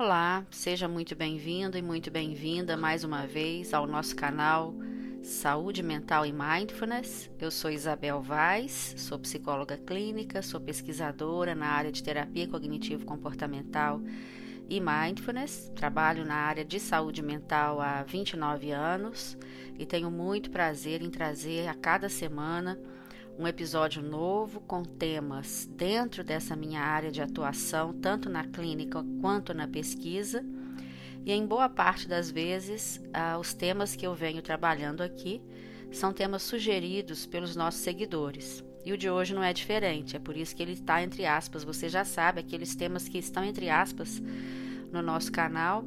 Olá, seja muito bem-vindo e muito bem-vinda mais uma vez ao nosso canal Saúde Mental e Mindfulness. Eu sou Isabel Vaz, sou psicóloga clínica, sou pesquisadora na área de terapia cognitivo-comportamental e mindfulness. Trabalho na área de saúde mental há 29 anos e tenho muito prazer em trazer a cada semana um episódio novo com temas dentro dessa minha área de atuação, tanto na clínica quanto na pesquisa. E em boa parte das vezes, ah, os temas que eu venho trabalhando aqui são temas sugeridos pelos nossos seguidores. E o de hoje não é diferente, é por isso que ele está entre aspas. Você já sabe, aqueles temas que estão entre aspas no nosso canal,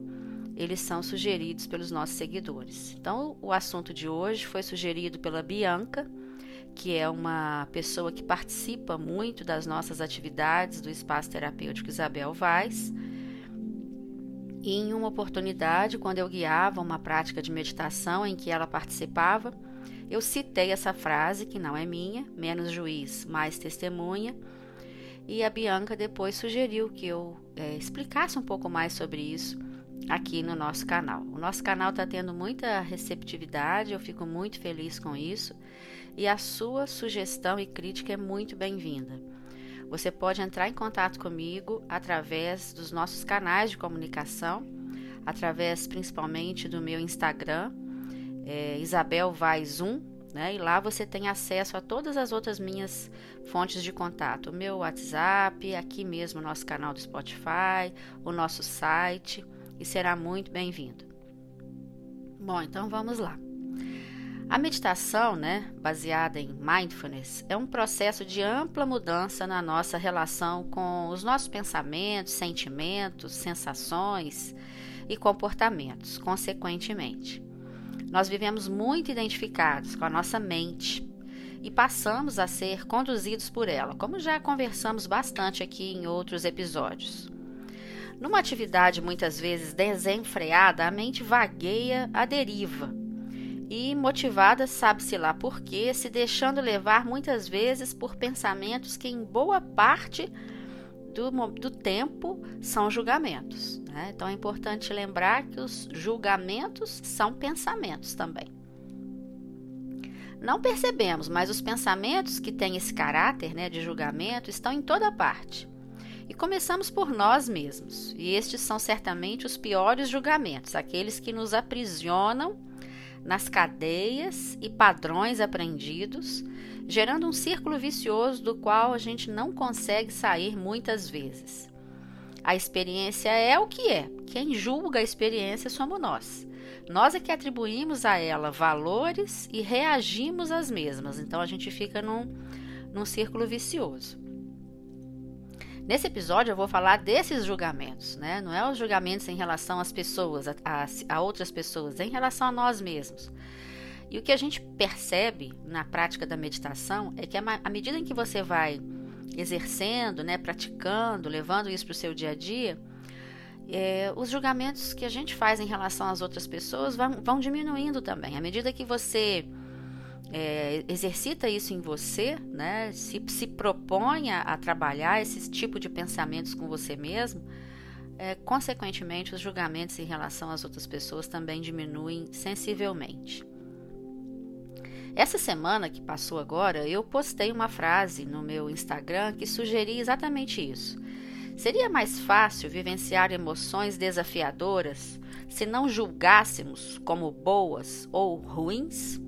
eles são sugeridos pelos nossos seguidores. Então, o assunto de hoje foi sugerido pela Bianca que é uma pessoa que participa muito das nossas atividades do Espaço Terapêutico Isabel Vaz. E em uma oportunidade, quando eu guiava uma prática de meditação em que ela participava, eu citei essa frase, que não é minha, menos juiz, mais testemunha, e a Bianca depois sugeriu que eu é, explicasse um pouco mais sobre isso aqui no nosso canal. O nosso canal está tendo muita receptividade, eu fico muito feliz com isso e a sua sugestão e crítica é muito bem-vinda. Você pode entrar em contato comigo através dos nossos canais de comunicação, através principalmente do meu Instagram, é, Isabel Vaz 1, né? E lá você tem acesso a todas as outras minhas fontes de contato, o meu WhatsApp, aqui mesmo o nosso canal do Spotify, o nosso site, e será muito bem-vindo. Bom, então vamos lá. A meditação, né, baseada em mindfulness, é um processo de ampla mudança na nossa relação com os nossos pensamentos, sentimentos, sensações e comportamentos, consequentemente. Nós vivemos muito identificados com a nossa mente e passamos a ser conduzidos por ela, como já conversamos bastante aqui em outros episódios. Numa atividade muitas vezes desenfreada, a mente vagueia à deriva e motivada, sabe-se lá por quê, se deixando levar muitas vezes por pensamentos que, em boa parte do, do tempo, são julgamentos. Né? Então é importante lembrar que os julgamentos são pensamentos também. Não percebemos, mas os pensamentos que têm esse caráter né, de julgamento estão em toda parte. E começamos por nós mesmos, e estes são certamente os piores julgamentos, aqueles que nos aprisionam nas cadeias e padrões aprendidos, gerando um círculo vicioso do qual a gente não consegue sair muitas vezes. A experiência é o que é. Quem julga a experiência somos nós. Nós é que atribuímos a ela valores e reagimos às mesmas. Então a gente fica num, num círculo vicioso. Nesse episódio eu vou falar desses julgamentos, né? Não é os julgamentos em relação às pessoas, a, a, outras pessoas, é em relação a nós mesmos. E o que a gente percebe na prática da meditação é que à medida em que você vai exercendo, né, praticando, levando isso para o seu dia a dia, é, os julgamentos que a gente faz em relação às outras pessoas vão, vão diminuindo também. À medida que você é, exercita isso em você, né? se, se propõe a, trabalhar esse tipo de pensamentos com você mesmo, é, consequentemente, os julgamentos em relação às outras pessoas também diminuem sensivelmente. Essa semana que passou agora, eu postei uma frase no meu Instagram que sugeria exatamente isso. Seria mais fácil vivenciar emoções desafiadoras se não julgássemos como boas ou ruins?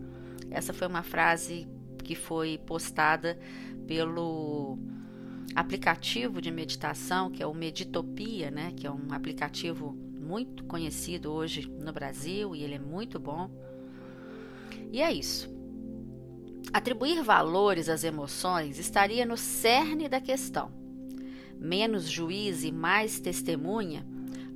Essa foi uma frase que foi postada pelo aplicativo de meditação, que é o Meditopia, né, que é um aplicativo muito conhecido hoje no Brasil e ele é muito bom. E é isso. Atribuir valores às emoções estaria no cerne da questão. Menos juiz e mais testemunha,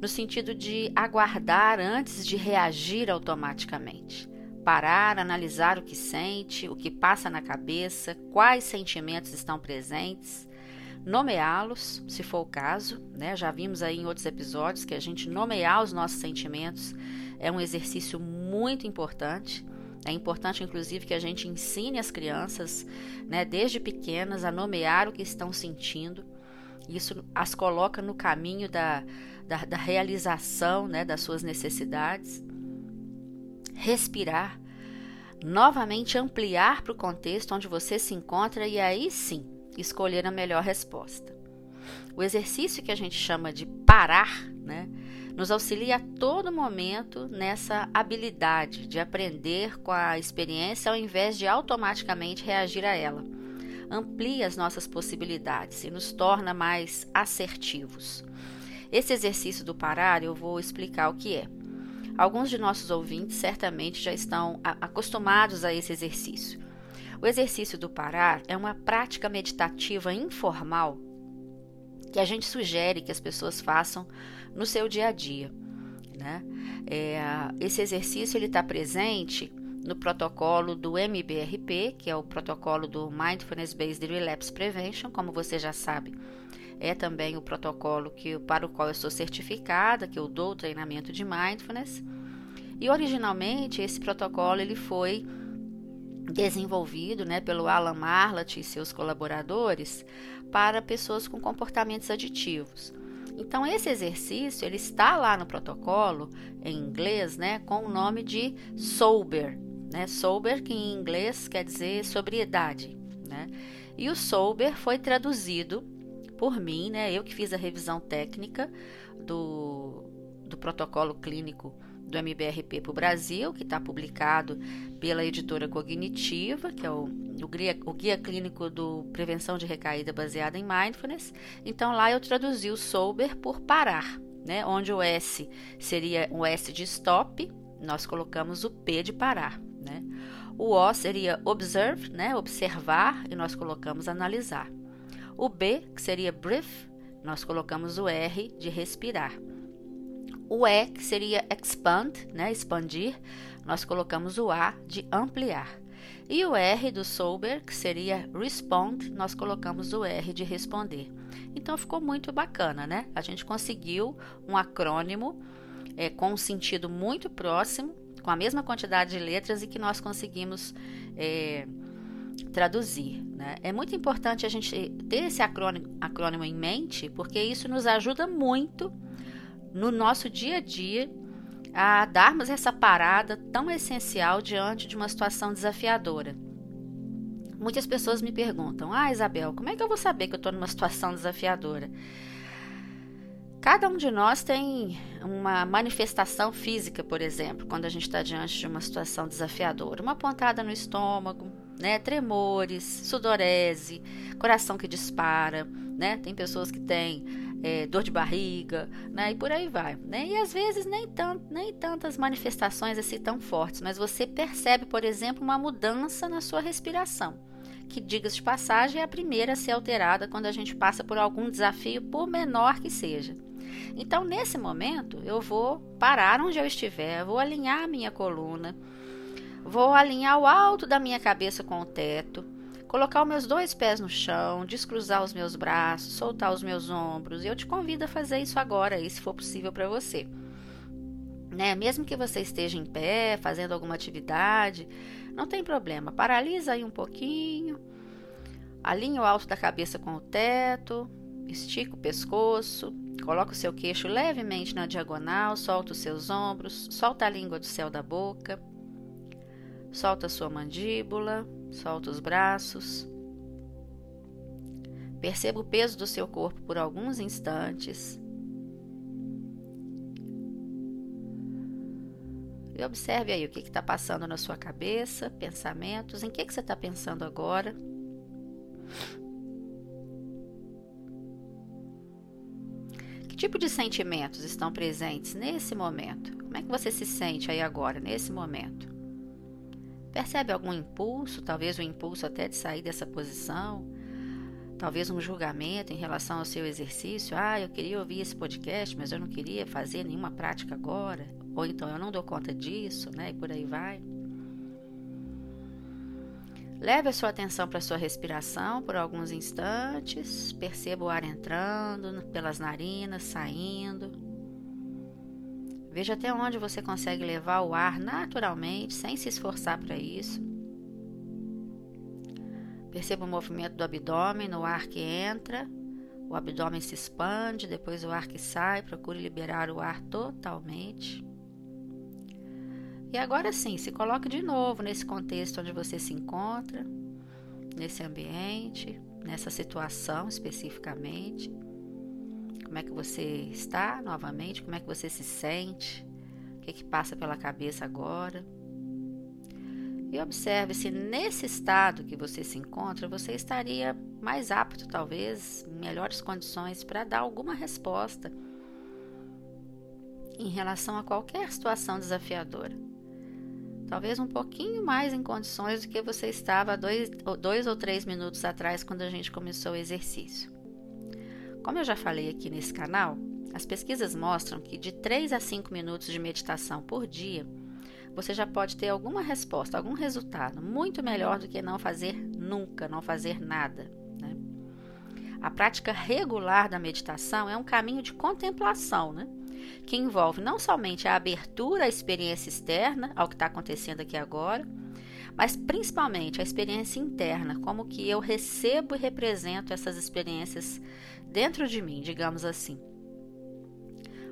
no sentido de aguardar antes de reagir automaticamente parar, analisar o que sente, o que passa na cabeça, quais sentimentos estão presentes, nomeá-los, se for o caso, né? Já vimos aí em outros episódios que a gente nomear os nossos sentimentos é um exercício muito importante. É importante, inclusive, que a gente ensine as crianças, né, desde pequenas, a nomear o que estão sentindo. Isso as coloca no caminho da, da, da realização né, das suas necessidades. Respirar, novamente ampliar para o contexto onde você se encontra e aí sim escolher a melhor resposta. O exercício que a gente chama de parar, né, nos auxilia a todo momento nessa habilidade de aprender com a experiência ao invés de automaticamente reagir a ela. Amplia as nossas possibilidades e nos torna mais assertivos. Esse exercício do parar eu vou explicar o que é. Alguns de nossos ouvintes certamente já estão acostumados a esse exercício. O exercício do parar é uma prática meditativa informal que a gente sugere que as pessoas façam no seu dia a dia. Né? É, esse exercício ele está presente no protocolo do MBRP, que é o protocolo do Mindfulness Based Relapse Prevention, como você já sabe. É também o protocolo que, para o qual eu sou certificada, que eu dou treinamento de mindfulness. E originalmente esse protocolo ele foi desenvolvido né, pelo Alan Marlatt e seus colaboradores para pessoas com comportamentos aditivos. Então esse exercício ele está lá no protocolo em inglês, né, com o nome de sober, né? Sober que em inglês quer dizer sobriedade, né? E o sober foi traduzido por mim, né? Eu que fiz a revisão técnica do, do protocolo clínico do MBRP para o Brasil, que está publicado pela editora Cognitiva, que é o, o, guia, o guia clínico do Prevenção de Recaída baseada em Mindfulness. Então lá eu traduzi o sober por parar, né? onde o S seria o S de stop, nós colocamos o P de parar. Né? O O seria observe, né? observar, e nós colocamos analisar. O B, que seria brief, nós colocamos o R de respirar. O E, que seria expand, né, expandir, nós colocamos o A de ampliar. E o R do sober, que seria respond, nós colocamos o R de responder. Então ficou muito bacana, né? A gente conseguiu um acrônimo é, com um sentido muito próximo, com a mesma quantidade de letras e que nós conseguimos é, traduzir. Né? É muito importante a gente ter esse acrônimo, acrônimo em mente, porque isso nos ajuda muito no nosso dia a dia a darmos essa parada tão essencial diante de uma situação desafiadora. Muitas pessoas me perguntam: Ah, Isabel, como é que eu vou saber que eu estou numa situação desafiadora? Cada um de nós tem uma manifestação física, por exemplo, quando a gente está diante de uma situação desafiadora. Uma pontada no estômago, né? tremores, sudorese, coração que dispara. Né? Tem pessoas que têm é, dor de barriga, né? E por aí vai, né? E às vezes nem, tant, nem tantas manifestações assim tão fortes, mas você percebe, por exemplo, uma mudança na sua respiração, que, diga-se de passagem, é a primeira a ser alterada quando a gente passa por algum desafio, por menor que seja. Então, nesse momento, eu vou parar onde eu estiver, vou alinhar a minha coluna, vou alinhar o alto da minha cabeça com o teto colocar os meus dois pés no chão, descruzar os meus braços, soltar os meus ombros. Eu te convido a fazer isso agora, aí, se for possível para você. Né? Mesmo que você esteja em pé, fazendo alguma atividade, não tem problema. Paralisa aí um pouquinho, alinha o alto da cabeça com o teto, estica o pescoço, coloca o seu queixo levemente na diagonal, solta os seus ombros, solta a língua do céu da boca, solta sua mandíbula, Solta os braços. Perceba o peso do seu corpo por alguns instantes. E observe aí o que está passando na sua cabeça, pensamentos, em que, que você está pensando agora. Que tipo de sentimentos estão presentes nesse momento? Como é que você se sente aí agora, nesse momento? Percebe algum impulso, talvez um impulso até de sair dessa posição? Talvez um julgamento em relação ao seu exercício. Ah, eu queria ouvir esse podcast, mas eu não queria fazer nenhuma prática agora. Ou então eu não dou conta disso, né? E por aí vai. Leve a sua atenção para a sua respiração por alguns instantes. Perceba o ar entrando pelas narinas, saindo. Veja até onde você consegue levar o ar naturalmente, sem se esforçar para isso. Perceba o movimento do abdômen no ar que entra, O abdômen se expande, depois o ar que sai, procure liberar o ar totalmente. E agora sim, se coloque de novo nesse contexto onde você se encontra, nesse ambiente, nessa situação especificamente. Como é que você está novamente? Como é que você se sente? O que, é que passa pela cabeça agora? E observe se nesse estado que você se encontra, você estaria mais apto, talvez, em melhores condições para dar alguma resposta em relação a qualquer situação desafiadora. Talvez um pouquinho mais em condições do que você estava dois, dois ou três minutos atrás, quando a gente começou o exercício. Como eu já falei aqui nesse canal, as pesquisas mostram que de 3 a 5 minutos de meditação por dia você já pode ter alguma resposta, algum resultado muito melhor do que não fazer nunca, não fazer nada. Né? A prática regular da meditação é um caminho de contemplação, né? que envolve não somente a abertura à experiência externa, ao que está acontecendo aqui agora, mas principalmente a experiência interna, como que eu recebo e represento essas experiências dentro de mim, digamos assim.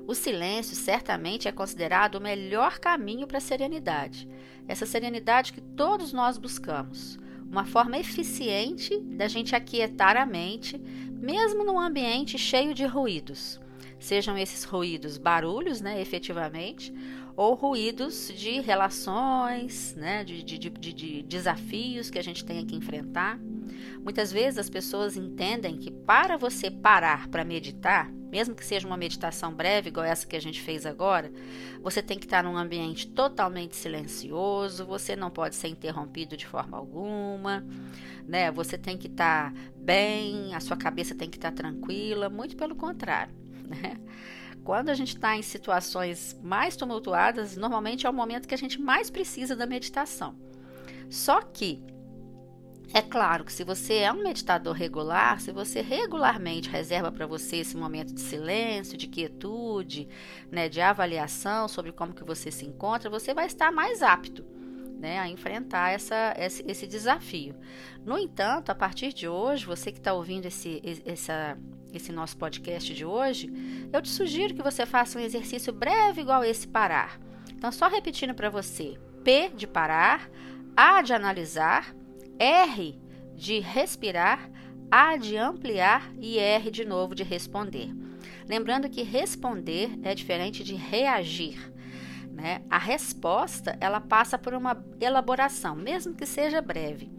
O silêncio certamente é considerado o melhor caminho para a serenidade, essa serenidade que todos nós buscamos, uma forma eficiente da gente aquietar a mente, mesmo num ambiente cheio de ruídos. Sejam esses ruídos barulhos, né, efetivamente, ou ruídos de relações, né, de, de, de, de desafios que a gente tem que enfrentar. Muitas vezes as pessoas entendem que para você parar para meditar, mesmo que seja uma meditação breve, igual essa que a gente fez agora, você tem que estar num ambiente totalmente silencioso, você não pode ser interrompido de forma alguma, né? Você tem que estar bem, a sua cabeça tem que estar tranquila, muito pelo contrário, né? Quando a gente está em situações mais tumultuadas, normalmente é o momento que a gente mais precisa da meditação. Só que é claro que se você é um meditador regular, se você regularmente reserva para você esse momento de silêncio, de quietude, né, de avaliação sobre como que você se encontra, você vai estar mais apto né, a enfrentar essa, esse, esse desafio. No entanto, a partir de hoje, você que está ouvindo esse, essa, esse nosso podcast de hoje, eu te sugiro que você faça um exercício breve igual esse parar. Então, só repetindo para você: P de parar, A de analisar, R de respirar, A de ampliar e R de novo de responder. Lembrando que responder é diferente de reagir. Né? A resposta ela passa por uma elaboração, mesmo que seja breve.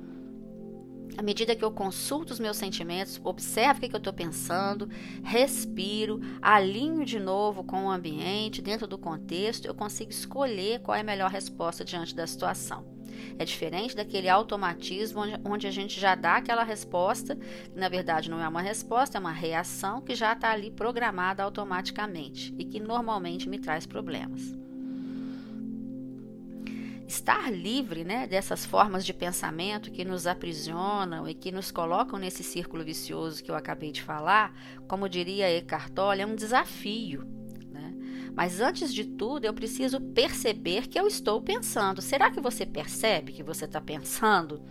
À medida que eu consulto os meus sentimentos, observo o que, eu estou pensando, respiro, alinho de novo com o ambiente, dentro do contexto, eu consigo escolher qual é a melhor resposta diante da situação. É diferente daquele automatismo onde a gente já dá aquela resposta, que na verdade não é uma resposta, é uma reação que já está ali programada automaticamente e que normalmente me traz problemas. Estar livre né, dessas formas de pensamento que nos aprisionam e que nos colocam nesse círculo vicioso que eu acabei de falar, como diria Eckhart Tolle, é um desafio mas antes de tudo, eu preciso perceber que eu estou pensando. Será que você percebe que você está pensando?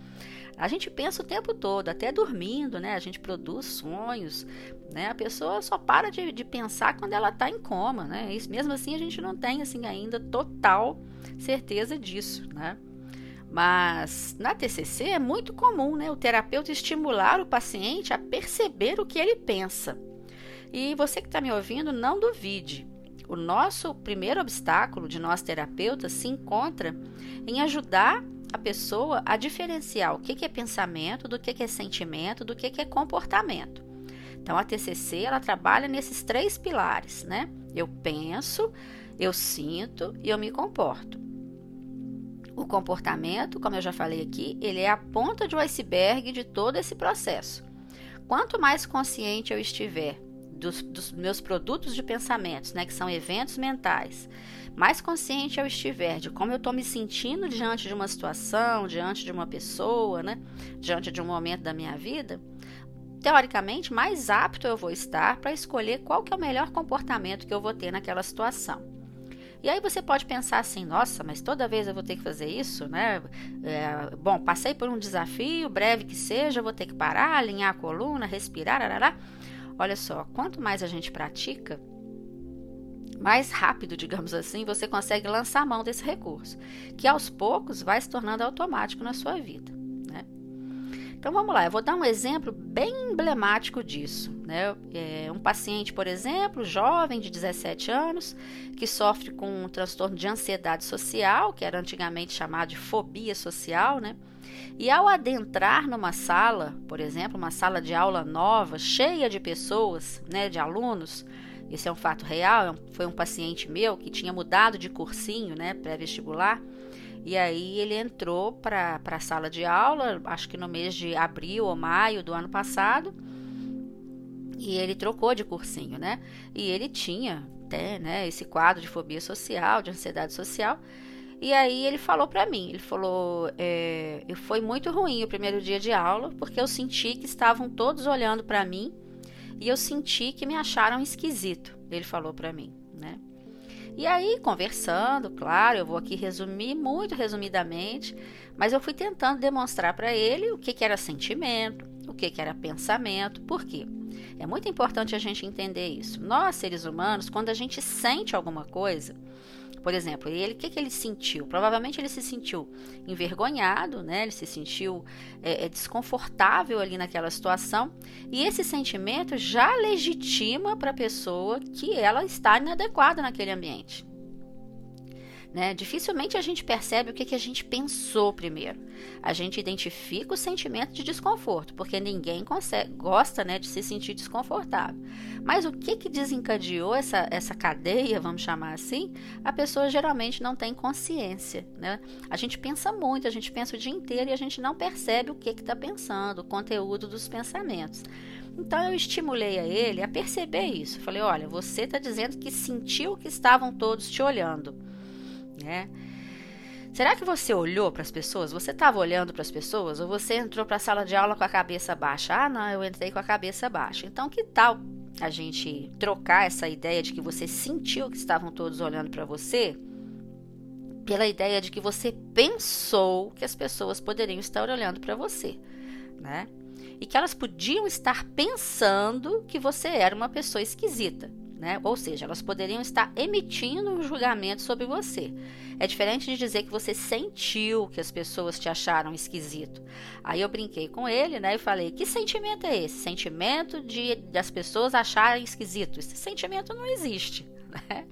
A gente pensa o tempo todo, até dormindo, né? A gente produz sonhos, né? A pessoa só para de, de pensar quando ela está em coma, né? Isso, mesmo assim, a gente não tem assim ainda total certeza disso, né? Mas na TCC é muito comum, né? O terapeuta estimular o paciente a perceber o que ele pensa. E você que está me ouvindo, não duvide. O nosso primeiro obstáculo de nós terapeutas se encontra em ajudar a pessoa a diferenciar o que é pensamento do que é sentimento, do que é comportamento. Então a TCC ela trabalha nesses três pilares, né? Eu penso, eu sinto e eu me comporto. O comportamento, como eu já falei aqui, ele é a ponta de um iceberg de todo esse processo. Quanto mais consciente eu estiver dos, dos, meus produtos de pensamentos, né, que são eventos mentais, mais consciente eu estiver de como eu estou me sentindo diante de uma situação, diante de uma pessoa, né, diante de um momento da minha vida, teoricamente mais apto eu vou estar para escolher qual que é o melhor comportamento que eu vou ter naquela situação. E aí você pode pensar assim, nossa, mas toda vez eu vou ter que fazer isso, né? É, bom, passei por um desafio, breve que seja, vou ter que parar, alinhar a coluna, respirar, arará. olha só, quanto mais a gente pratica, mais rápido, digamos assim, você consegue lançar a mão desse recurso, que aos poucos vai se tornando automático na sua vida. Então vamos lá, eu vou dar um exemplo bem emblemático disso. Né? É um paciente, por exemplo, jovem de 17 anos, que sofre com um transtorno de ansiedade social, que era antigamente chamado de fobia social, né? E ao adentrar numa sala, por exemplo, uma sala de aula nova, cheia de pessoas, né, de alunos, esse é um fato real, é foi um paciente meu que tinha mudado de cursinho, né, pré-vestibular, e aí ele entrou para a sala de aula, acho que no mês de abril ou maio do ano passado, e ele trocou de cursinho, né? E ele tinha até, né, esse quadro de fobia social, de ansiedade social. E aí ele falou para mim, ele falou, é, foi muito ruim o primeiro dia de aula, porque eu senti que estavam todos olhando para mim e eu senti que me acharam esquisito, ele falou para mim? E aí, conversando, claro, eu vou aqui resumir muito resumidamente, mas eu fui tentando demonstrar para ele o que, que era sentimento, o que, que era pensamento, por quê? É muito importante a gente entender isso. Nós, seres humanos, quando a gente sente alguma coisa, por exemplo, ele, o que, que ele sentiu? Provavelmente ele se sentiu envergonhado, né? Ele se sentiu é, é, desconfortável ali naquela situação. E esse sentimento já legitima para a pessoa que ela está inadequada naquele ambiente. Né? Dificilmente a gente percebe o que, que a gente pensou primeiro. A gente identifica o sentimento de desconforto, porque ninguém consegue, gosta né, de se sentir desconfortável. Mas o que, que desencadeou essa, essa cadeia, vamos chamar assim, a pessoa geralmente não tem consciência. Né? A gente pensa muito, a gente pensa o dia inteiro e a gente não percebe o que está pensando, o conteúdo dos pensamentos. Então eu estimulei a ele a perceber isso. Falei: olha, você está dizendo que sentiu que estavam todos te olhando né? Será que você olhou para as pessoas? Você estava olhando para as pessoas ou você entrou para a sala de aula com a cabeça baixa? Ah, não, eu entrei com a cabeça baixa. Então, que tal a gente trocar essa ideia de que você sentiu que estavam todos olhando para você pela ideia de que você pensou que as pessoas poderiam estar olhando para você, né? E que elas podiam estar pensando que você era uma pessoa esquisita né? Ou seja, elas poderiam estar emitindo um julgamento sobre você. É diferente de dizer que você sentiu que as pessoas te acharam esquisito. Aí eu brinquei com ele, né? E falei: que sentimento é esse? Sentimento de das pessoas acharem esquisito. Esse sentimento não existe, né?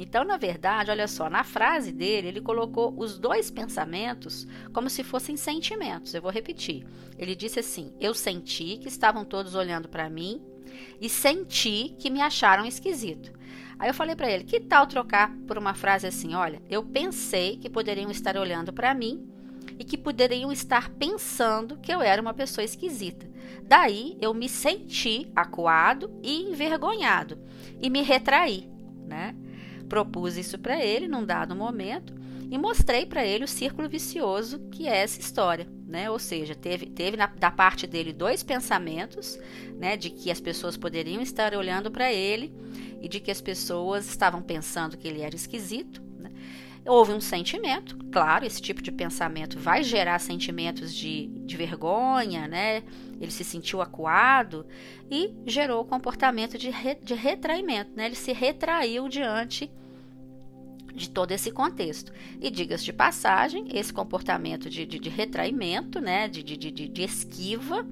Então, na verdade, olha só, na frase dele, ele colocou os dois pensamentos como se fossem sentimentos. Eu vou repetir. Ele disse assim: Eu senti que estavam todos olhando para mim e senti que me acharam esquisito. Aí eu falei para ele: que tal trocar por uma frase assim? Olha, eu pensei que poderiam estar olhando para mim e que poderiam estar pensando que eu era uma pessoa esquisita. Daí eu me senti acuado e envergonhado e me retraí, né? Propus isso para ele num dado momento e mostrei para ele o círculo vicioso que é essa história né? Ou seja, teve, teve na, da parte dele dois pensamentos, né? De que as pessoas poderiam estar olhando para ele e de que as pessoas estavam pensando que ele era esquisito. Né? Houve um sentimento, claro, esse tipo de pensamento vai gerar sentimentos de, de vergonha, né? Ele se sentiu acuado e gerou o comportamento de, re, de retraimento, né? Ele se retraiu diante de todo esse contexto. E diga-se de passagem, esse comportamento de, de, de retraimento, né, de, de, esquiva,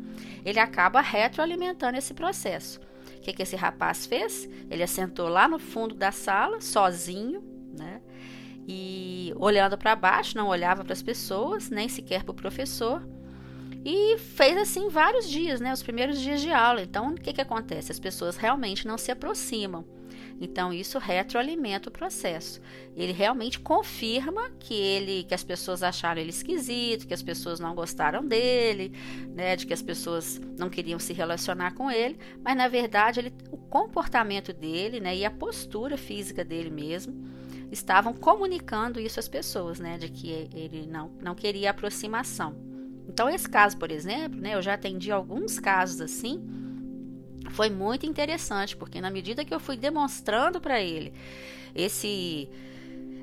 ele acaba retroalimentando esse processo. O que, que esse rapaz fez? Ele assentou lá no fundo da sala, sozinho, né? E olhando para baixo, não olhava para as pessoas, nem sequer para o professor. E fez assim vários dias, né? Os primeiros dias de aula. Então, o que, que acontece? As pessoas realmente não se aproximam. Então isso retroalimenta o processo. Ele realmente confirma que ele, que as pessoas acharam ele esquisito, que as pessoas não gostaram dele, né, de que as pessoas não queriam se relacionar com ele, mas na verdade ele, o comportamento dele, né, e a postura física dele mesmo estavam comunicando isso às pessoas, né, de que ele não, não queria aproximação. Então esse caso, por exemplo, né, eu já atendi alguns casos assim foi muito interessante, porque na medida que eu fui demonstrando para ele esse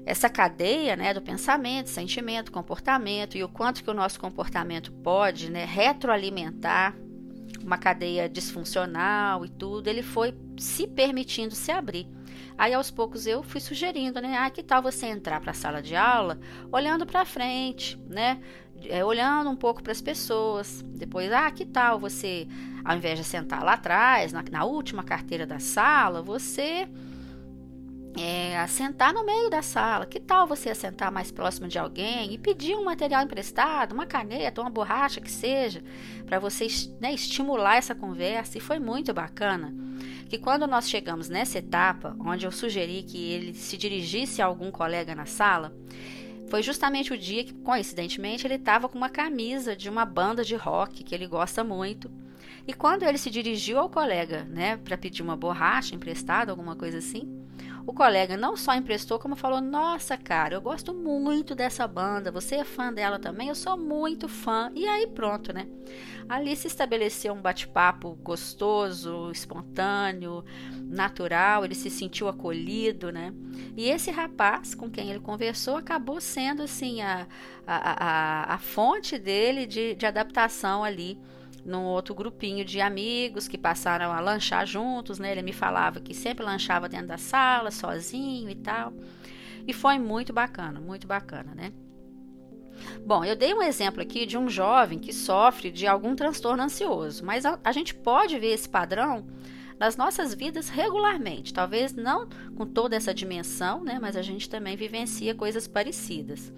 essa cadeia né, do pensamento, sentimento, comportamento e o quanto que o nosso comportamento pode né, retroalimentar uma cadeia disfuncional e tudo, ele foi se permitindo se abrir. Aí aos poucos eu fui sugerindo, né? Ah, que tal você entrar para a sala de aula olhando para frente, né? É, olhando um pouco para as pessoas. Depois, ah, que tal você, ao invés de sentar lá atrás, na, na última carteira da sala, você é, assentar no meio da sala. Que tal você assentar mais próximo de alguém e pedir um material emprestado, uma caneta, uma borracha que seja, para você né, estimular essa conversa? E foi muito bacana que quando nós chegamos nessa etapa, onde eu sugeri que ele se dirigisse a algum colega na sala, foi justamente o dia que, coincidentemente, ele estava com uma camisa de uma banda de rock que ele gosta muito. E quando ele se dirigiu ao colega, né, para pedir uma borracha emprestada, alguma coisa assim, o colega não só emprestou, como falou: Nossa, cara, eu gosto muito dessa banda. Você é fã dela também? Eu sou muito fã. E aí, pronto, né? Ali se estabeleceu um bate-papo gostoso, espontâneo, natural. Ele se sentiu acolhido, né? E esse rapaz com quem ele conversou acabou sendo, assim, a, a, a, a fonte dele de, de adaptação ali num outro grupinho de amigos que passaram a lanchar juntos, né? Ele me falava que sempre lanchava dentro da sala, sozinho e tal. E foi muito bacana, muito bacana, né? Bom, eu dei um exemplo aqui de um jovem que sofre de algum transtorno ansioso, mas a, a gente pode ver esse padrão nas nossas vidas regularmente. Talvez não com toda essa dimensão, né? Mas a gente também vivencia coisas parecidas.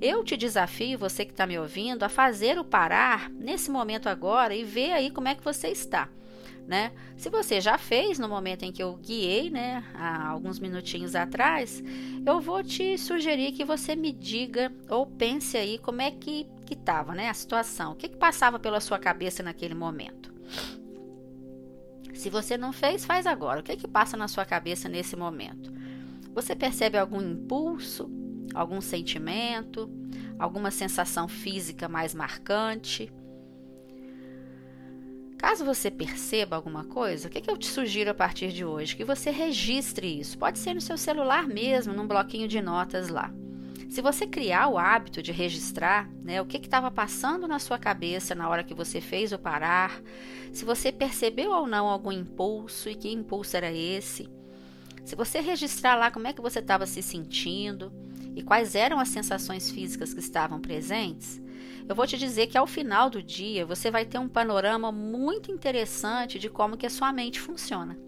Eu te desafio, você que está me ouvindo, a fazer o parar nesse momento agora e ver aí como é que você está. Né? Se você já fez no momento em que eu guiei, né, há alguns minutinhos atrás, eu vou te sugerir que você me diga ou pense aí como é que que estava, né, a situação, o que, que passava pela sua cabeça naquele momento. Se você não fez, faz agora. O que que passa na sua cabeça nesse momento? Você percebe algum impulso? Algum sentimento, alguma sensação física mais marcante. Caso você perceba alguma coisa, o que, que eu te sugiro a partir de hoje? Que você registre isso. Pode ser no seu celular mesmo, num bloquinho de notas lá. Se você criar o hábito de registrar né, o que estava passando na sua cabeça na hora que você fez o parar, se você percebeu ou não algum impulso e que impulso era esse, se você registrar lá como é que você estava se sentindo, e quais eram as sensações físicas que estavam presentes, eu vou te dizer que ao final do dia você vai ter um panorama muito interessante de como que a sua mente funciona.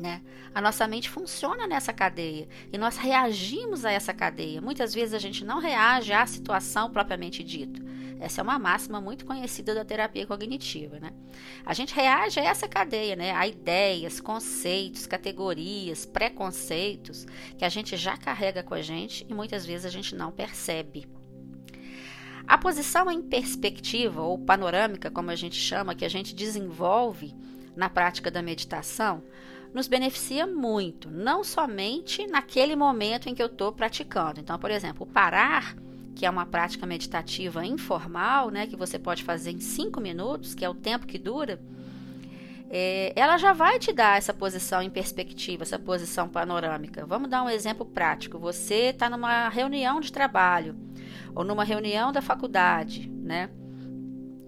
Né? A nossa mente funciona nessa cadeia e nós reagimos a essa cadeia. Muitas vezes a gente não reage à situação propriamente dita. Essa é uma máxima muito conhecida da terapia cognitiva, né? A gente reage a essa cadeia, né? A ideias, conceitos, categorias, preconceitos que a gente já carrega com a gente e muitas vezes a gente não percebe. A posição em perspectiva ou panorâmica, como a gente chama, que a gente desenvolve na prática da meditação, nos beneficia muito, não somente naquele momento em que eu estou praticando. Então, por exemplo, parar que é uma prática meditativa informal, né, que você pode fazer em cinco minutos, que é o tempo que dura, é, ela já vai te dar essa posição em perspectiva, essa posição panorâmica. Vamos dar um exemplo prático. Você está numa reunião de trabalho ou numa reunião da faculdade, né?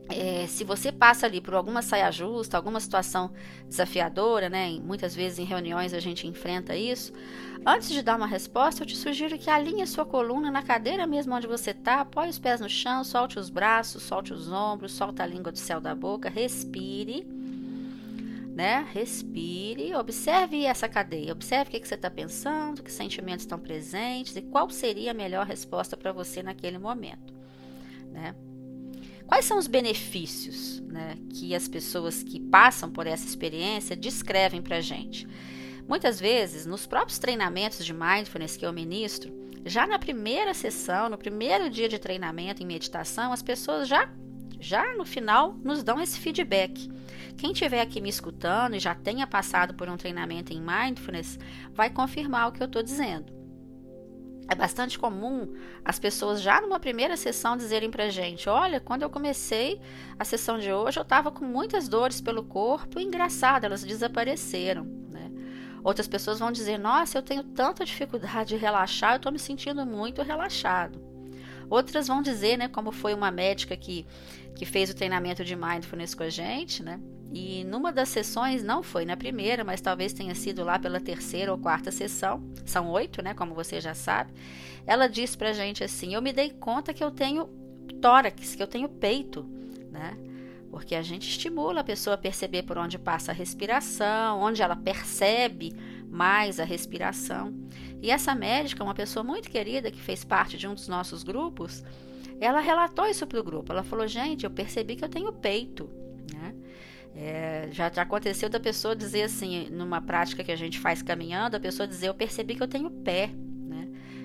É, se você passa ali por alguma saia justa, alguma situação desafiadora, né? Muitas vezes em reuniões a gente enfrenta isso. Antes de dar uma resposta, eu te sugiro que alinhe sua coluna na cadeira mesmo onde você está, apoie os pés no chão, solte os braços, solte os ombros, solta a língua do céu da boca, respire, né? Respire, observe essa cadeia, observe o que, que você está pensando, que sentimentos estão presentes e qual seria a melhor resposta para você naquele momento, né? Quais são os benefícios né, que as pessoas que passam por essa experiência descrevem para a gente? Muitas vezes, nos próprios treinamentos de mindfulness que eu ministro, já na primeira sessão, no primeiro dia de treinamento em meditação, as pessoas já, já no final nos dão esse feedback. Quem estiver aqui me escutando e já tenha passado por um treinamento em mindfulness, vai confirmar o que eu estou dizendo. É bastante comum as pessoas já numa primeira sessão dizerem pra gente: Olha, quando eu comecei a sessão de hoje, eu estava com muitas dores pelo corpo e engraçado, elas desapareceram. Né? Outras pessoas vão dizer: Nossa, eu tenho tanta dificuldade de relaxar, eu estou me sentindo muito relaxado. Outras vão dizer, né, como foi uma médica que, que fez o treinamento de mindfulness com a gente, né? E numa das sessões, não foi na primeira, mas talvez tenha sido lá pela terceira ou quarta sessão, são oito, né, como você já sabe, ela disse pra gente assim: Eu me dei conta que eu tenho tórax, que eu tenho peito, né? Porque a gente estimula a pessoa a perceber por onde passa a respiração, onde ela percebe mais a respiração. E essa médica, uma pessoa muito querida que fez parte de um dos nossos grupos, ela relatou isso para o grupo. Ela falou: Gente, eu percebi que eu tenho peito. Né? É, já, já aconteceu da pessoa dizer assim, numa prática que a gente faz caminhando, a pessoa dizer: Eu percebi que eu tenho pé.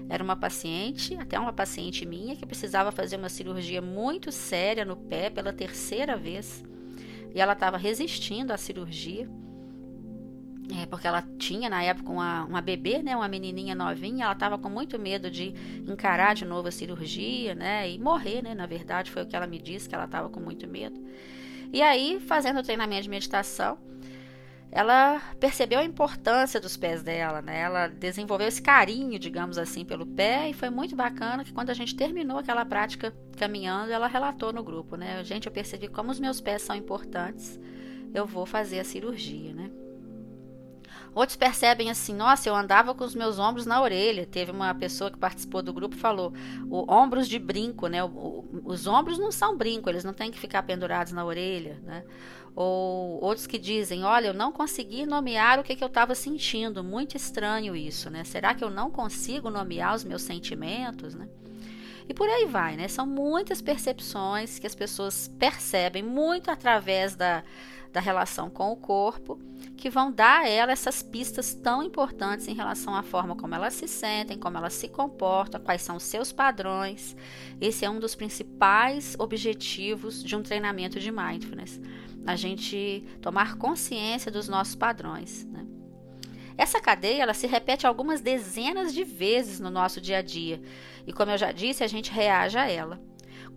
Era uma paciente, até uma paciente minha, que precisava fazer uma cirurgia muito séria no pé pela terceira vez. E ela estava resistindo à cirurgia. É, porque ela tinha na época uma, uma bebê, né, uma menininha novinha, ela estava com muito medo de encarar de novo a cirurgia, né, e morrer, né, na verdade foi o que ela me disse, que ela estava com muito medo. E aí, fazendo o treinamento de meditação, ela percebeu a importância dos pés dela, né? Ela desenvolveu esse carinho, digamos assim, pelo pé e foi muito bacana que quando a gente terminou aquela prática caminhando, ela relatou no grupo, né? Gente, eu percebi como os meus pés são importantes. Eu vou fazer a cirurgia, né? Outros percebem assim, nossa, eu andava com os meus ombros na orelha. Teve uma pessoa que participou do grupo falou, o, ombros de brinco, né? O, o, os ombros não são brinco, eles não têm que ficar pendurados na orelha, né? Ou outros que dizem: Olha, eu não consegui nomear o que, que eu estava sentindo, muito estranho isso, né? Será que eu não consigo nomear os meus sentimentos, né? E por aí vai, né? São muitas percepções que as pessoas percebem muito através da, da relação com o corpo, que vão dar a ela essas pistas tão importantes em relação à forma como elas se sentem, como elas se comportam, quais são os seus padrões. Esse é um dos principais objetivos de um treinamento de mindfulness a gente tomar consciência dos nossos padrões. Né? Essa cadeia ela se repete algumas dezenas de vezes no nosso dia a dia e, como eu já disse, a gente reage a ela.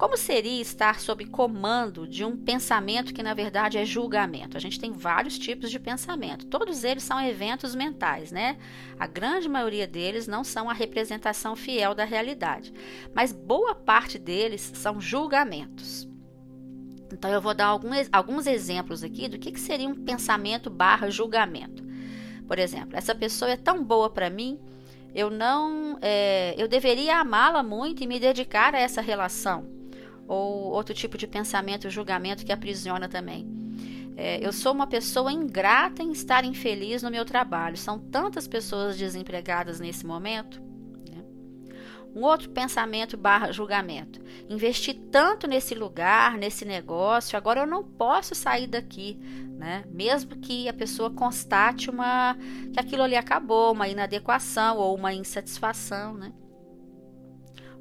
Como seria estar sob comando de um pensamento que na verdade é julgamento? A gente tem vários tipos de pensamento. Todos eles são eventos mentais, né? A grande maioria deles não são a representação fiel da realidade, mas boa parte deles são julgamentos. Então, eu vou dar alguns, alguns exemplos aqui do que, que seria um pensamento barra julgamento. Por exemplo, essa pessoa é tão boa para mim, eu não, é, eu deveria amá-la muito e me dedicar a essa relação. Ou outro tipo de pensamento, julgamento que aprisiona também. É, eu sou uma pessoa ingrata em estar infeliz no meu trabalho. São tantas pessoas desempregadas nesse momento. Um outro pensamento barra julgamento. Investi tanto nesse lugar, nesse negócio, agora eu não posso sair daqui, né? Mesmo que a pessoa constate uma que aquilo ali acabou, uma inadequação ou uma insatisfação, né?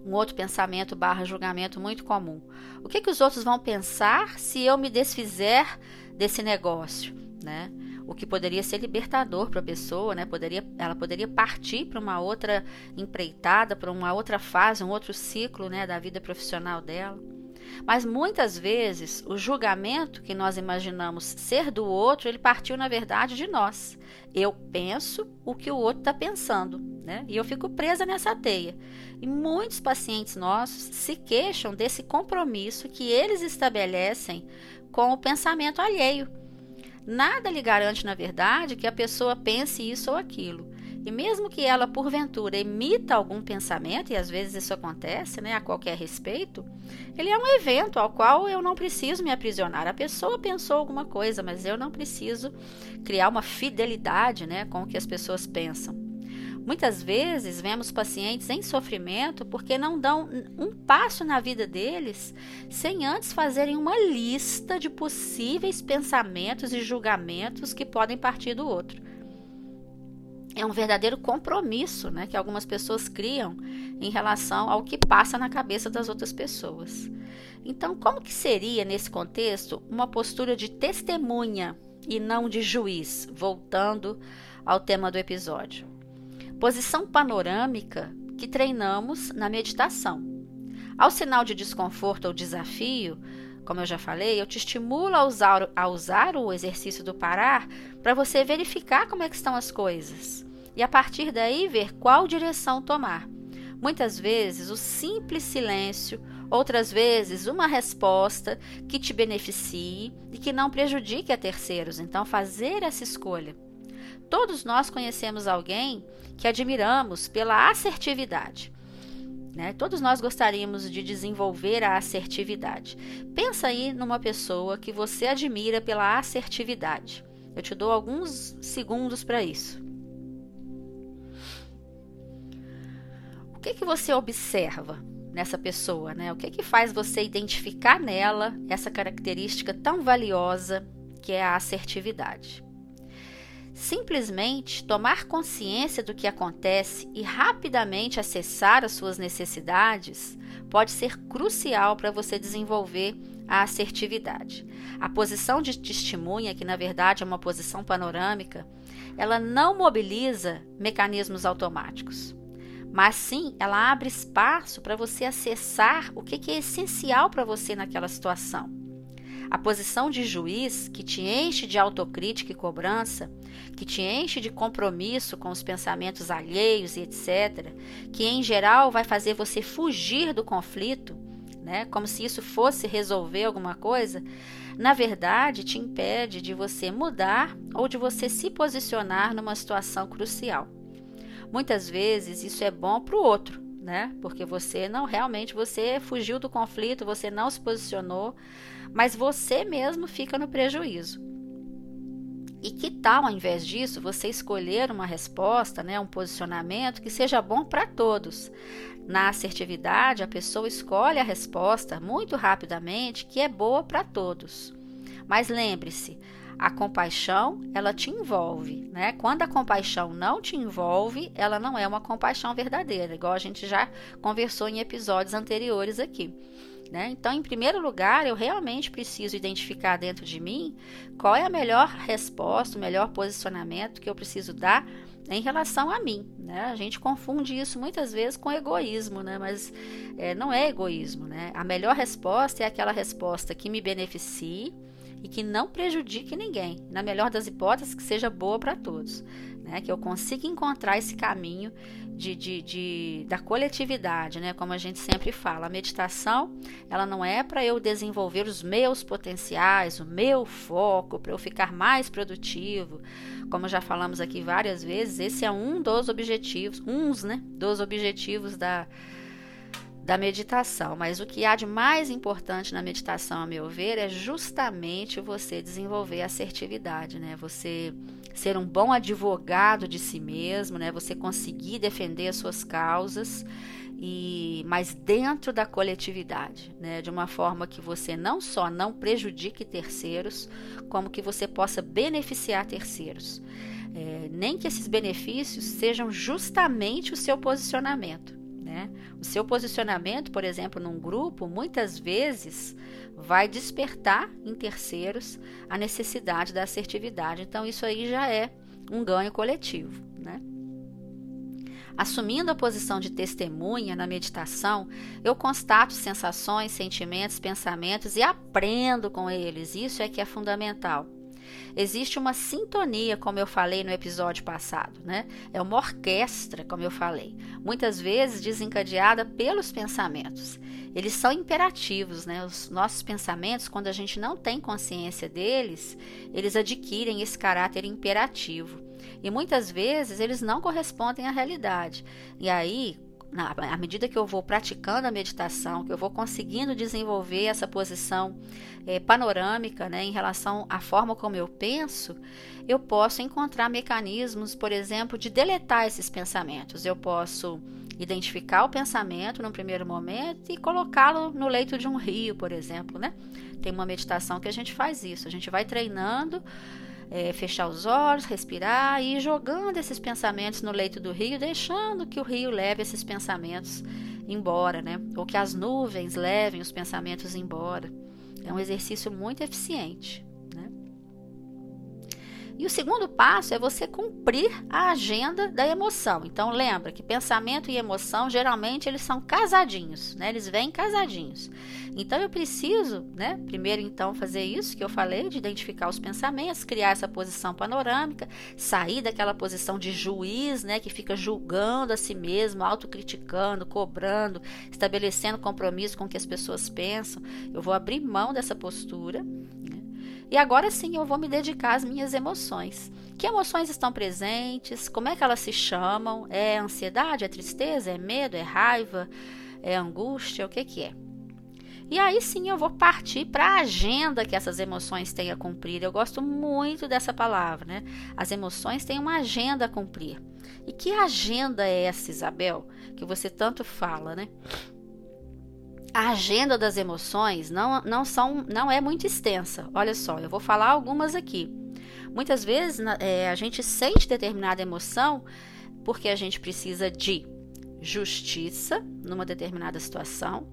Um outro pensamento barra julgamento muito comum. O que, que os outros vão pensar se eu me desfizer desse negócio, né? o que poderia ser libertador para a pessoa, né? Poderia, ela poderia partir para uma outra empreitada, para uma outra fase, um outro ciclo, né, da vida profissional dela. Mas muitas vezes o julgamento que nós imaginamos ser do outro, ele partiu na verdade de nós. Eu penso o que o outro está pensando, né? E eu fico presa nessa teia. E muitos pacientes nossos se queixam desse compromisso que eles estabelecem com o pensamento alheio Nada lhe garante, na verdade, que a pessoa pense isso ou aquilo. E mesmo que ela, porventura, emita algum pensamento, e às vezes isso acontece, né, a qualquer respeito, ele é um evento ao qual eu não preciso me aprisionar. A pessoa pensou alguma coisa, mas eu não preciso criar uma fidelidade né, com o que as pessoas pensam. Muitas vezes vemos pacientes em sofrimento porque não dão um passo na vida deles sem antes fazerem uma lista de possíveis pensamentos e julgamentos que podem partir do outro. É um verdadeiro compromisso né, que algumas pessoas criam em relação ao que passa na cabeça das outras pessoas. Então, como que seria nesse contexto uma postura de testemunha e não de juiz, voltando ao tema do episódio? posição panorâmica que treinamos na meditação. Ao sinal de desconforto ou desafio, como eu já falei, eu te estimulo a usar, a usar o exercício do parar para você verificar como é que estão as coisas e a partir daí ver qual direção tomar. Muitas vezes, o simples silêncio, outras vezes, uma resposta que te beneficie e que não prejudique a terceiros. Então, fazer essa escolha. Todos nós conhecemos alguém que admiramos pela assertividade. Né? Todos nós gostaríamos de desenvolver a assertividade. Pensa aí numa pessoa que você admira pela assertividade. Eu te dou alguns segundos para isso. O que, que você observa nessa pessoa? Né? O que, que faz você identificar nela essa característica tão valiosa que é a assertividade? Simplesmente tomar consciência do que acontece e rapidamente acessar as suas necessidades pode ser crucial para você desenvolver a assertividade. A posição de testemunha, que na verdade é uma posição panorâmica, ela não mobiliza mecanismos automáticos, mas sim ela abre espaço para você acessar o que é essencial para você naquela situação. A posição de juiz que te enche de autocrítica e cobrança, que te enche de compromisso com os pensamentos alheios e etc., que em geral vai fazer você fugir do conflito, né, como se isso fosse resolver alguma coisa, na verdade te impede de você mudar ou de você se posicionar numa situação crucial. Muitas vezes isso é bom para o outro, né? Porque você não realmente você fugiu do conflito, você não se posicionou, mas você mesmo fica no prejuízo. E que tal, ao invés disso, você escolher uma resposta, né, um posicionamento que seja bom para todos? Na assertividade, a pessoa escolhe a resposta muito rapidamente que é boa para todos. Mas lembre-se, a compaixão, ela te envolve, né? Quando a compaixão não te envolve, ela não é uma compaixão verdadeira, igual a gente já conversou em episódios anteriores aqui. Né? Então, em primeiro lugar, eu realmente preciso identificar dentro de mim qual é a melhor resposta, o melhor posicionamento que eu preciso dar em relação a mim. Né? A gente confunde isso muitas vezes com egoísmo, né? mas é, não é egoísmo. Né? A melhor resposta é aquela resposta que me beneficie e que não prejudique ninguém. Na melhor das hipóteses, que seja boa para todos. Né? Que eu consiga encontrar esse caminho de, de, de, da coletividade, né? Como a gente sempre fala, a meditação ela não é para eu desenvolver os meus potenciais, o meu foco, para eu ficar mais produtivo. Como já falamos aqui várias vezes, esse é um dos objetivos, uns, né? Dos objetivos da da meditação, mas o que há de mais importante na meditação, a meu ver, é justamente você desenvolver assertividade, né? Você ser um bom advogado de si mesmo, né? Você conseguir defender as suas causas e mas dentro da coletividade, né? De uma forma que você não só não prejudique terceiros, como que você possa beneficiar terceiros. É, nem que esses benefícios sejam justamente o seu posicionamento. Né? O seu posicionamento, por exemplo, num grupo, muitas vezes vai despertar em terceiros a necessidade da assertividade. Então, isso aí já é um ganho coletivo. Né? Assumindo a posição de testemunha na meditação, eu constato sensações, sentimentos, pensamentos e aprendo com eles. Isso é que é fundamental. Existe uma sintonia, como eu falei no episódio passado, né? É uma orquestra, como eu falei, muitas vezes desencadeada pelos pensamentos. Eles são imperativos, né? Os nossos pensamentos, quando a gente não tem consciência deles, eles adquirem esse caráter imperativo. E muitas vezes eles não correspondem à realidade. E aí, na, à medida que eu vou praticando a meditação, que eu vou conseguindo desenvolver essa posição é, panorâmica né, em relação à forma como eu penso, eu posso encontrar mecanismos, por exemplo, de deletar esses pensamentos. Eu posso identificar o pensamento no primeiro momento e colocá-lo no leito de um rio, por exemplo. Né? Tem uma meditação que a gente faz isso, a gente vai treinando é, fechar os olhos, respirar e ir jogando esses pensamentos no leito do rio, deixando que o rio leve esses pensamentos embora, né? Ou que as nuvens levem os pensamentos embora. É um exercício muito eficiente. E o segundo passo é você cumprir a agenda da emoção. Então lembra que pensamento e emoção geralmente eles são casadinhos, né? Eles vêm casadinhos. Então eu preciso, né, primeiro então fazer isso que eu falei de identificar os pensamentos, criar essa posição panorâmica, sair daquela posição de juiz, né, que fica julgando a si mesmo, autocriticando, cobrando, estabelecendo compromisso com o que as pessoas pensam. Eu vou abrir mão dessa postura e agora sim eu vou me dedicar às minhas emoções. Que emoções estão presentes? Como é que elas se chamam? É ansiedade? É tristeza? É medo? É raiva? É angústia? O que, que é? E aí sim eu vou partir para a agenda que essas emoções têm a cumprir. Eu gosto muito dessa palavra, né? As emoções têm uma agenda a cumprir. E que agenda é essa, Isabel, que você tanto fala, né? A agenda das emoções não, não, são, não é muito extensa. Olha só, eu vou falar algumas aqui. Muitas vezes é, a gente sente determinada emoção porque a gente precisa de justiça numa determinada situação,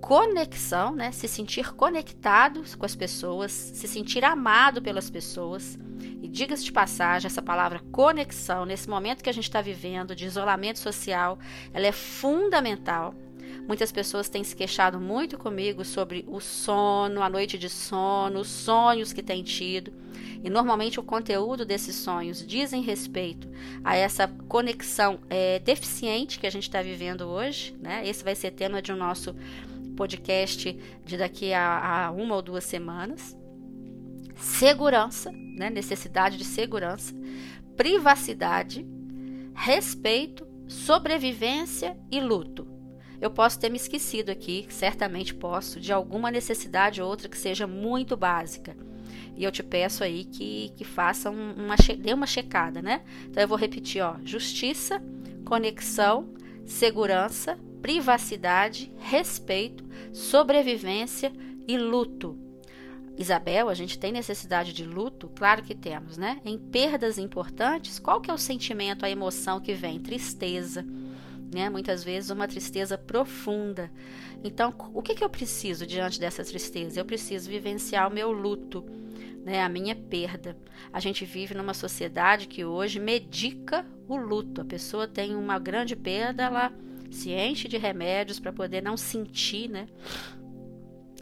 conexão, né? se sentir conectado com as pessoas, se sentir amado pelas pessoas. E diga-se de passagem, essa palavra conexão, nesse momento que a gente está vivendo de isolamento social, ela é fundamental. Muitas pessoas têm se queixado muito comigo sobre o sono, a noite de sono, os sonhos que têm tido. E normalmente o conteúdo desses sonhos dizem respeito a essa conexão é, deficiente que a gente está vivendo hoje. Né? Esse vai ser tema de um nosso podcast de daqui a, a uma ou duas semanas. Segurança, né? necessidade de segurança, privacidade, respeito, sobrevivência e luto. Eu posso ter me esquecido aqui, certamente posso, de alguma necessidade ou outra que seja muito básica. E eu te peço aí que, que faça uma, dê uma checada, né? Então eu vou repetir, ó, justiça, conexão, segurança, privacidade, respeito, sobrevivência e luto. Isabel, a gente tem necessidade de luto? Claro que temos, né? Em perdas importantes, qual que é o sentimento, a emoção que vem? Tristeza, né? Muitas vezes uma tristeza profunda. Então, o que, que eu preciso diante dessa tristeza? Eu preciso vivenciar o meu luto, né? A minha perda. A gente vive numa sociedade que hoje medica o luto. A pessoa tem uma grande perda, ela se enche de remédios para poder não sentir, né?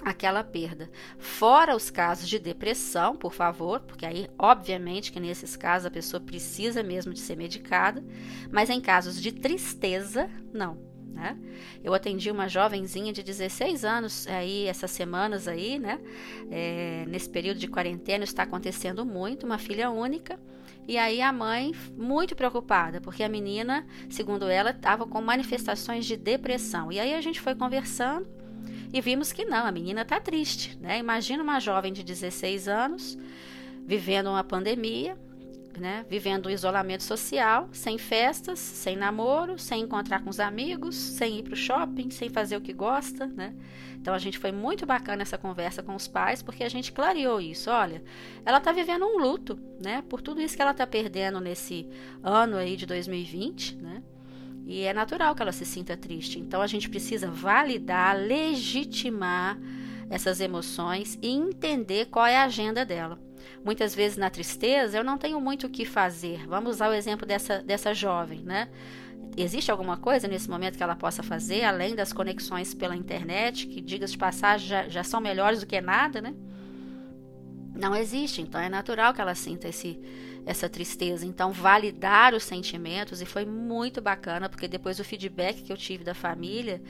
Aquela perda. Fora os casos de depressão, por favor, porque aí, obviamente, que nesses casos a pessoa precisa mesmo de ser medicada, mas em casos de tristeza, não. Né? Eu atendi uma jovenzinha de 16 anos aí essas semanas aí, né? É, nesse período de quarentena está acontecendo muito, uma filha única. E aí a mãe muito preocupada, porque a menina, segundo ela, estava com manifestações de depressão. E aí a gente foi conversando e vimos que não, a menina está triste. Né? Imagina uma jovem de 16 anos vivendo uma pandemia, né? vivendo um isolamento social, sem festas, sem namoro, sem encontrar com os amigos, sem ir para o shopping, sem fazer o que gosta. Né? Então a gente foi muito bacana essa conversa com os pais, porque a gente clareou isso. Olha, ela está vivendo um luto, né? Por tudo isso que ela está perdendo nesse ano aí de 2020, né? E é natural que ela se sinta triste. Então a gente precisa validar, legitimar essas emoções e entender qual é a agenda dela. Muitas vezes na tristeza eu não tenho muito o que fazer. Vamos usar o exemplo dessa, dessa jovem, né? Existe alguma coisa nesse momento que ela possa fazer, além das conexões pela internet, que, diga de passagem, já, já são melhores do que nada, né? Não existe, então é natural que ela sinta esse, essa tristeza. Então, validar os sentimentos, e foi muito bacana, porque depois o feedback que eu tive da família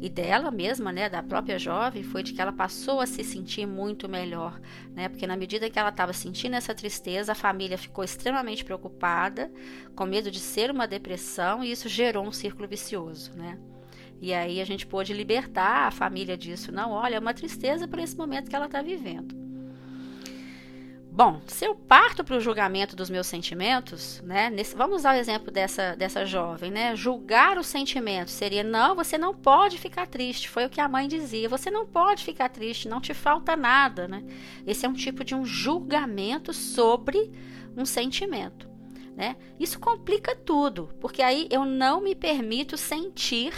e dela mesma, né, da própria jovem, foi de que ela passou a se sentir muito melhor, né, porque na medida que ela estava sentindo essa tristeza, a família ficou extremamente preocupada, com medo de ser uma depressão, e isso gerou um círculo vicioso, né. E aí a gente pôde libertar a família disso. Não, olha, é uma tristeza por esse momento que ela está vivendo. Bom, se eu parto para o julgamento dos meus sentimentos, né? Nesse, vamos usar o exemplo dessa, dessa jovem, né? Julgar os sentimentos seria: não, você não pode ficar triste. Foi o que a mãe dizia: você não pode ficar triste, não te falta nada, né? Esse é um tipo de um julgamento sobre um sentimento, né? Isso complica tudo, porque aí eu não me permito sentir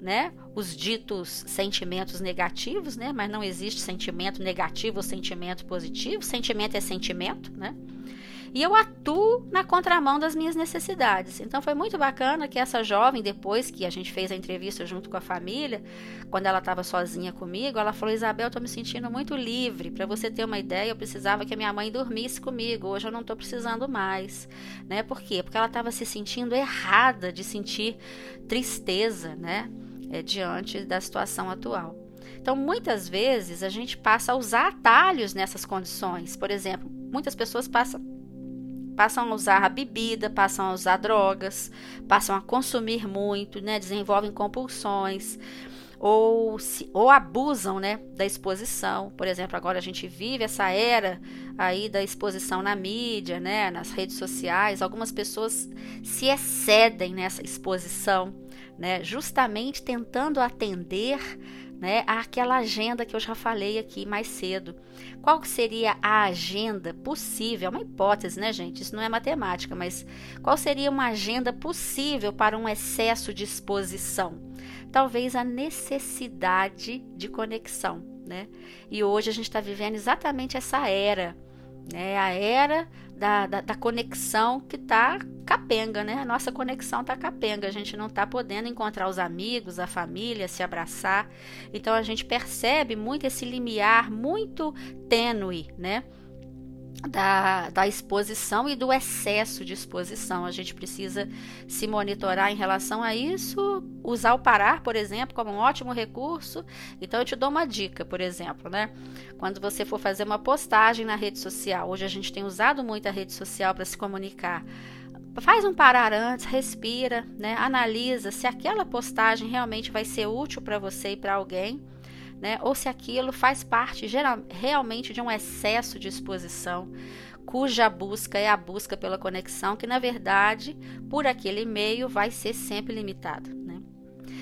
né, os ditos sentimentos negativos, né, mas não existe sentimento negativo ou sentimento positivo, sentimento é sentimento, né? e eu atuo na contramão das minhas necessidades. Então foi muito bacana que essa jovem, depois que a gente fez a entrevista junto com a família, quando ela estava sozinha comigo, ela falou: Isabel, estou me sentindo muito livre. Para você ter uma ideia, eu precisava que a minha mãe dormisse comigo. Hoje eu não estou precisando mais, né? Por quê? Porque ela estava se sentindo errada de sentir tristeza, né? É, diante da situação atual. Então, muitas vezes a gente passa a usar atalhos nessas condições. Por exemplo, muitas pessoas passam passam a usar a bebida, passam a usar drogas, passam a consumir muito, né, desenvolvem compulsões ou, se, ou abusam né, da exposição. Por exemplo, agora a gente vive essa era aí da exposição na mídia, né, nas redes sociais. Algumas pessoas se excedem nessa exposição, né, justamente tentando atender né, àquela agenda que eu já falei aqui mais cedo. Qual seria a agenda possível? É uma hipótese, né, gente? Isso não é matemática, mas qual seria uma agenda possível para um excesso de exposição? Talvez a necessidade de conexão, né? E hoje a gente está vivendo exatamente essa era é a era da, da, da conexão que está capenga, né? A nossa conexão está capenga. A gente não está podendo encontrar os amigos, a família, se abraçar. Então a gente percebe muito esse limiar muito tênue, né? Da, da exposição e do excesso de exposição. A gente precisa se monitorar em relação a isso, usar o parar, por exemplo, como um ótimo recurso. Então, eu te dou uma dica, por exemplo, né? Quando você for fazer uma postagem na rede social, hoje a gente tem usado muito a rede social para se comunicar. Faz um parar antes, respira, né? analisa se aquela postagem realmente vai ser útil para você e para alguém né? ou se aquilo faz parte geral, realmente de um excesso de exposição, cuja busca é a busca pela conexão, que na verdade, por aquele meio, vai ser sempre limitada. Né?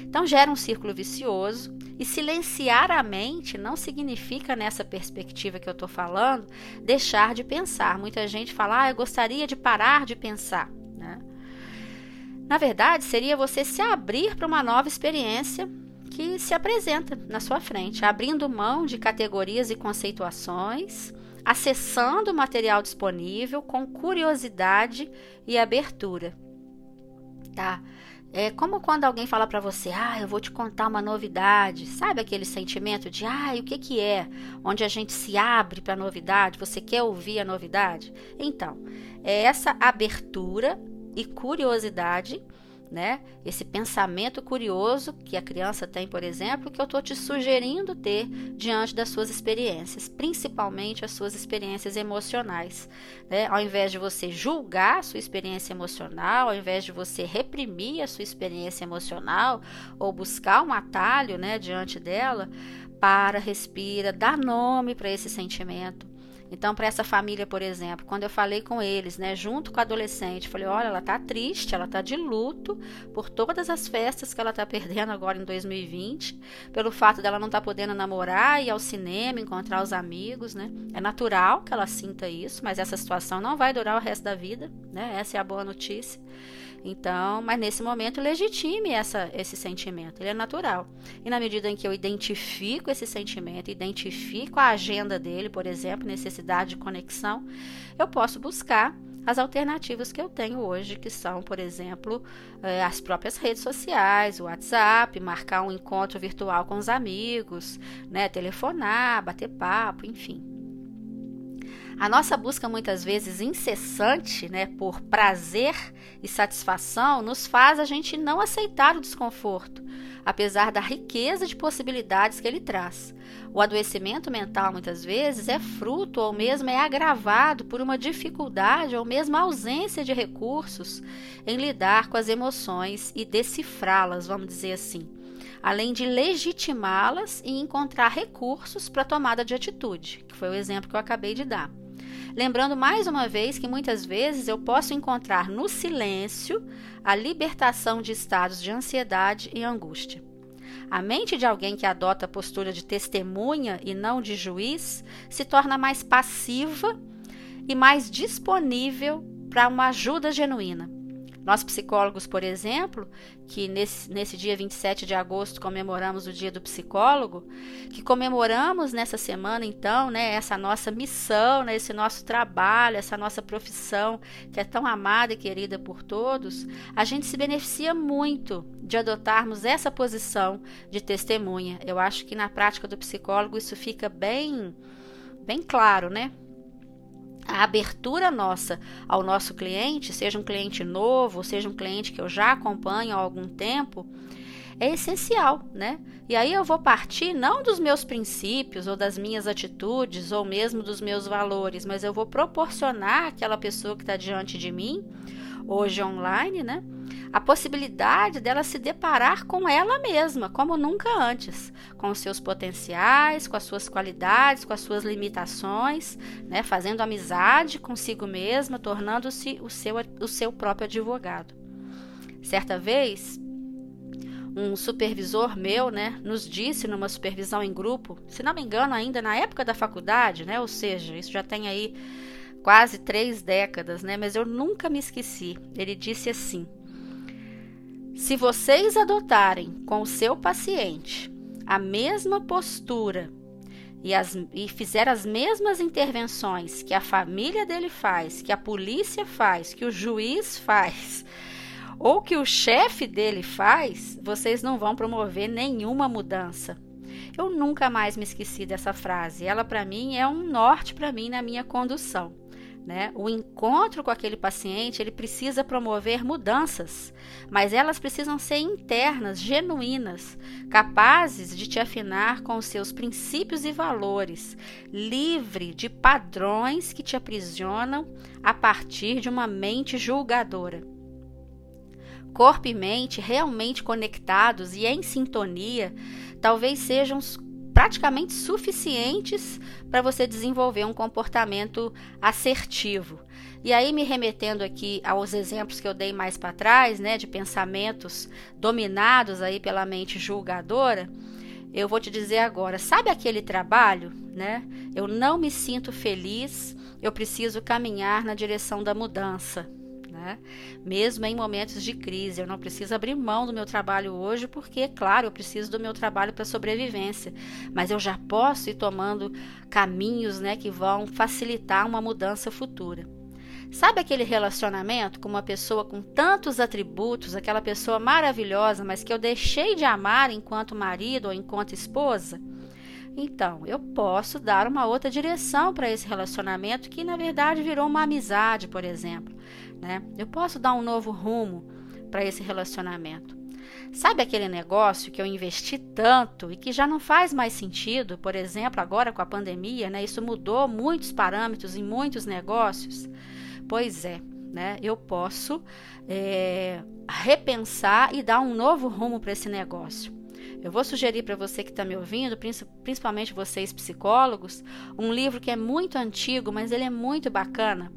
Então, gera um círculo vicioso. E silenciar a mente não significa, nessa perspectiva que eu estou falando, deixar de pensar. Muita gente fala, ah, eu gostaria de parar de pensar. Né? Na verdade, seria você se abrir para uma nova experiência que se apresenta na sua frente, abrindo mão de categorias e conceituações, acessando o material disponível com curiosidade e abertura. Tá? É como quando alguém fala para você, ah, eu vou te contar uma novidade. Sabe aquele sentimento de, ah, o que que é? Onde a gente se abre para a novidade, você quer ouvir a novidade? Então, é essa abertura e curiosidade né? Esse pensamento curioso que a criança tem, por exemplo, que eu estou te sugerindo ter diante das suas experiências, principalmente as suas experiências emocionais. Né? Ao invés de você julgar a sua experiência emocional, ao invés de você reprimir a sua experiência emocional ou buscar um atalho né, diante dela, para, respira, dá nome para esse sentimento então, para essa família, por exemplo, quando eu falei com eles, né, junto com a adolescente, falei: olha, ela tá triste, ela tá de luto por todas as festas que ela tá perdendo agora em 2020, pelo fato dela não tá podendo namorar, ir ao cinema, encontrar os amigos, né? É natural que ela sinta isso, mas essa situação não vai durar o resto da vida, né? Essa é a boa notícia. Então, mas nesse momento legitime essa, esse sentimento, ele é natural. E na medida em que eu identifico esse sentimento, identifico a agenda dele, por exemplo, necessidade de conexão, eu posso buscar as alternativas que eu tenho hoje, que são, por exemplo, eh, as próprias redes sociais, o WhatsApp, marcar um encontro virtual com os amigos, né, telefonar, bater papo, enfim. A nossa busca muitas vezes incessante, né, por prazer e satisfação, nos faz a gente não aceitar o desconforto, apesar da riqueza de possibilidades que ele traz. O adoecimento mental muitas vezes é fruto ou mesmo é agravado por uma dificuldade ou mesmo ausência de recursos em lidar com as emoções e decifrá-las, vamos dizer assim além de legitimá-las e encontrar recursos para tomada de atitude, que foi o exemplo que eu acabei de dar. Lembrando mais uma vez que muitas vezes eu posso encontrar no silêncio a libertação de estados de ansiedade e angústia. A mente de alguém que adota a postura de testemunha e não de juiz se torna mais passiva e mais disponível para uma ajuda genuína. Nós psicólogos, por exemplo, que nesse, nesse dia 27 de agosto comemoramos o Dia do Psicólogo, que comemoramos nessa semana, então, né, essa nossa missão, né, esse nosso trabalho, essa nossa profissão, que é tão amada e querida por todos, a gente se beneficia muito de adotarmos essa posição de testemunha. Eu acho que na prática do psicólogo isso fica bem, bem claro, né? A abertura nossa ao nosso cliente, seja um cliente novo, seja um cliente que eu já acompanho há algum tempo, é essencial, né? E aí eu vou partir não dos meus princípios ou das minhas atitudes ou mesmo dos meus valores, mas eu vou proporcionar àquela pessoa que está diante de mim, hoje online, né? A possibilidade dela se deparar com ela mesma, como nunca antes, com os seus potenciais, com as suas qualidades, com as suas limitações, né, fazendo amizade consigo mesma, tornando-se o seu, o seu próprio advogado. Certa vez, um supervisor meu, né, nos disse numa supervisão em grupo, se não me engano, ainda na época da faculdade, né, ou seja, isso já tem aí quase três décadas, né, mas eu nunca me esqueci. Ele disse assim: se vocês adotarem com o seu paciente a mesma postura e, as, e fizer as mesmas intervenções que a família dele faz, que a polícia faz, que o juiz faz, ou que o chefe dele faz, vocês não vão promover nenhuma mudança. Eu nunca mais me esqueci dessa frase. Ela para mim é um norte para mim na minha condução. Né? O encontro com aquele paciente ele precisa promover mudanças, mas elas precisam ser internas, genuínas, capazes de te afinar com os seus princípios e valores, livre de padrões que te aprisionam a partir de uma mente julgadora. Corpo e mente realmente conectados e em sintonia talvez sejam praticamente suficientes para você desenvolver um comportamento assertivo. E aí, me remetendo aqui aos exemplos que eu dei mais para trás, né, de pensamentos dominados aí pela mente julgadora, eu vou te dizer agora, sabe aquele trabalho, né? Eu não me sinto feliz, eu preciso caminhar na direção da mudança né? Mesmo em momentos de crise, eu não preciso abrir mão do meu trabalho hoje, porque, claro, eu preciso do meu trabalho para sobrevivência, mas eu já posso ir tomando caminhos, né, que vão facilitar uma mudança futura. Sabe aquele relacionamento com uma pessoa com tantos atributos, aquela pessoa maravilhosa, mas que eu deixei de amar enquanto marido ou enquanto esposa? Então, eu posso dar uma outra direção para esse relacionamento que na verdade virou uma amizade, por exemplo. Né? Eu posso dar um novo rumo para esse relacionamento. Sabe aquele negócio que eu investi tanto e que já não faz mais sentido, por exemplo, agora com a pandemia, né? Isso mudou muitos parâmetros em muitos negócios? Pois é, né? Eu posso é, repensar e dar um novo rumo para esse negócio. Eu vou sugerir para você que está me ouvindo, principalmente vocês psicólogos, um livro que é muito antigo, mas ele é muito bacana.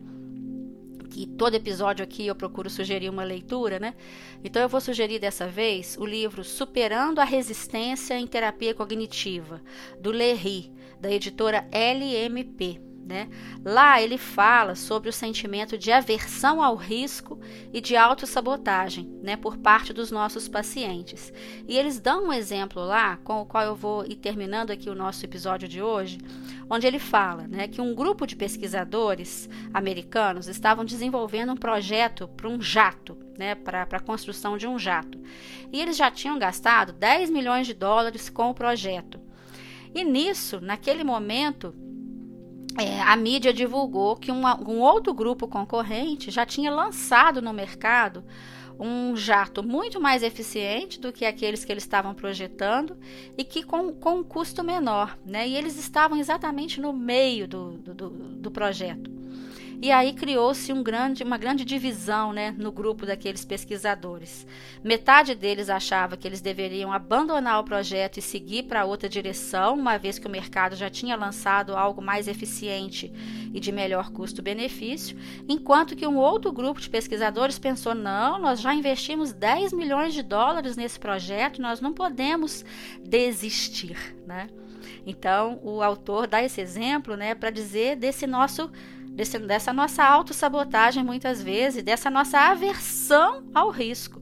Que todo episódio aqui eu procuro sugerir uma leitura, né? Então eu vou sugerir dessa vez o livro Superando a Resistência em Terapia Cognitiva, do Lerry, da editora LMP. Né? Lá ele fala sobre o sentimento de aversão ao risco e de autossabotagem né, por parte dos nossos pacientes. E eles dão um exemplo lá, com o qual eu vou ir terminando aqui o nosso episódio de hoje, onde ele fala né, que um grupo de pesquisadores americanos estavam desenvolvendo um projeto para um jato, né, para a construção de um jato. E eles já tinham gastado 10 milhões de dólares com o projeto. E nisso, naquele momento, é, a mídia divulgou que um, outro grupo concorrente já tinha lançado no mercado um jato muito mais eficiente do que aqueles que eles estavam projetando e que com, com um custo menor. Né? E eles estavam exatamente no meio do, do, do projeto. E aí criou-se um grande, uma grande divisão né, no grupo daqueles pesquisadores. Metade deles achava que eles deveriam abandonar o projeto e seguir para outra direção, uma vez que o mercado já tinha lançado algo mais eficiente e de melhor custo-benefício, enquanto que um outro grupo de pesquisadores pensou: não, nós já investimos 10 milhões de dólares nesse projeto, nós não podemos desistir. Né? Então, o autor dá esse exemplo né, para dizer desse nosso desse, dessa nossa autossabotagem muitas vezes, dessa nossa aversão ao risco.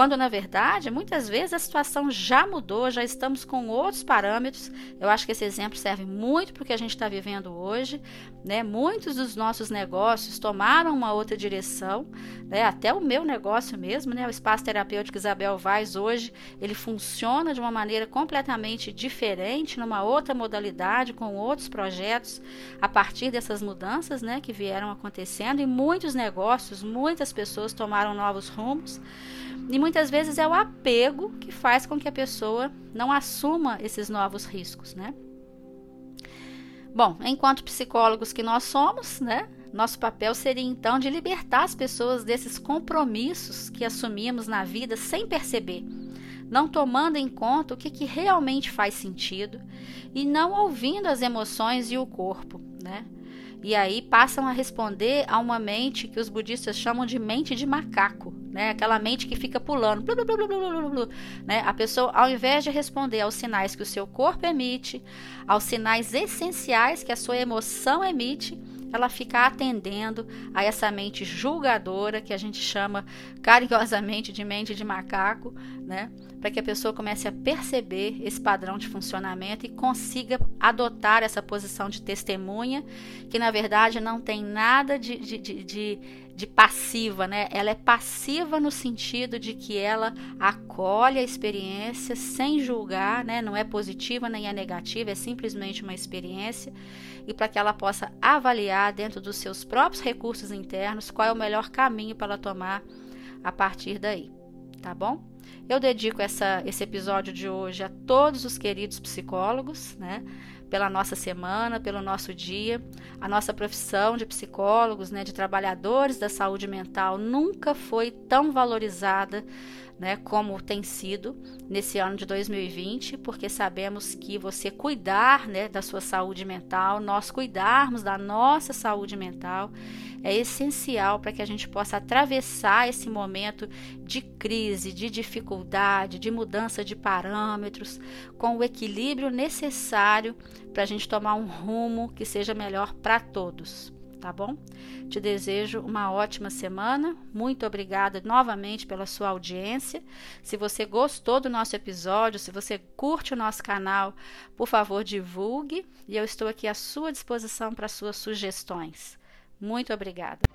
Quando na verdade, muitas vezes a situação já mudou, já estamos com outros parâmetros. Eu acho que esse exemplo serve muito para o que a gente está vivendo hoje. Né? Muitos dos nossos negócios tomaram uma outra direção, né? até o meu negócio mesmo, né? o Espaço Terapêutico Isabel Vaz, hoje, ele funciona de uma maneira completamente diferente, numa outra modalidade, com outros projetos, a partir dessas mudanças né? que vieram acontecendo, e muitos negócios, muitas pessoas tomaram novos rumos. E muitas vezes é o apego que faz com que a pessoa não assuma esses novos riscos, né? Bom, enquanto psicólogos que nós somos, né? Nosso papel seria então de libertar as pessoas desses compromissos que assumimos na vida sem perceber, não tomando em conta o que, que realmente faz sentido e não ouvindo as emoções e o corpo, né? E aí passam a responder a uma mente que os budistas chamam de mente de macaco, né? Aquela mente que fica pulando, blu, blu, blu, né? A pessoa, ao invés de responder aos sinais que o seu corpo emite, aos sinais essenciais que a sua emoção emite, ela fica atendendo a essa mente julgadora que a gente chama carinhosamente de mente de macaco, né? Para que a pessoa comece a perceber esse padrão de funcionamento e consiga adotar essa posição de testemunha, que na verdade não tem nada de, de, de, de de passiva, né? Ela é passiva no sentido de que ela acolhe a experiência sem julgar, né? Não é positiva nem é negativa, é simplesmente uma experiência e para que ela possa avaliar dentro dos seus próprios recursos internos qual é o melhor caminho para ela tomar a partir daí, tá bom? Eu dedico essa, esse episódio de hoje a todos os queridos psicólogos, né? Pela nossa semana, pelo nosso dia. A nossa profissão de psicólogos, né, de trabalhadores da saúde mental, nunca foi tão valorizada né, como tem sido nesse ano de 2020, porque sabemos que você cuidar né, da sua saúde mental, nós cuidarmos da nossa saúde mental, é essencial para que a gente possa atravessar esse momento de crise, de dificuldade, de mudança de parâmetros, com o equilíbrio necessário para a gente tomar um rumo que seja melhor para todos tá bom? Te desejo uma ótima semana. Muito obrigada novamente pela sua audiência. Se você gostou do nosso episódio, se você curte o nosso canal, por favor, divulgue e eu estou aqui à sua disposição para suas sugestões. Muito obrigada.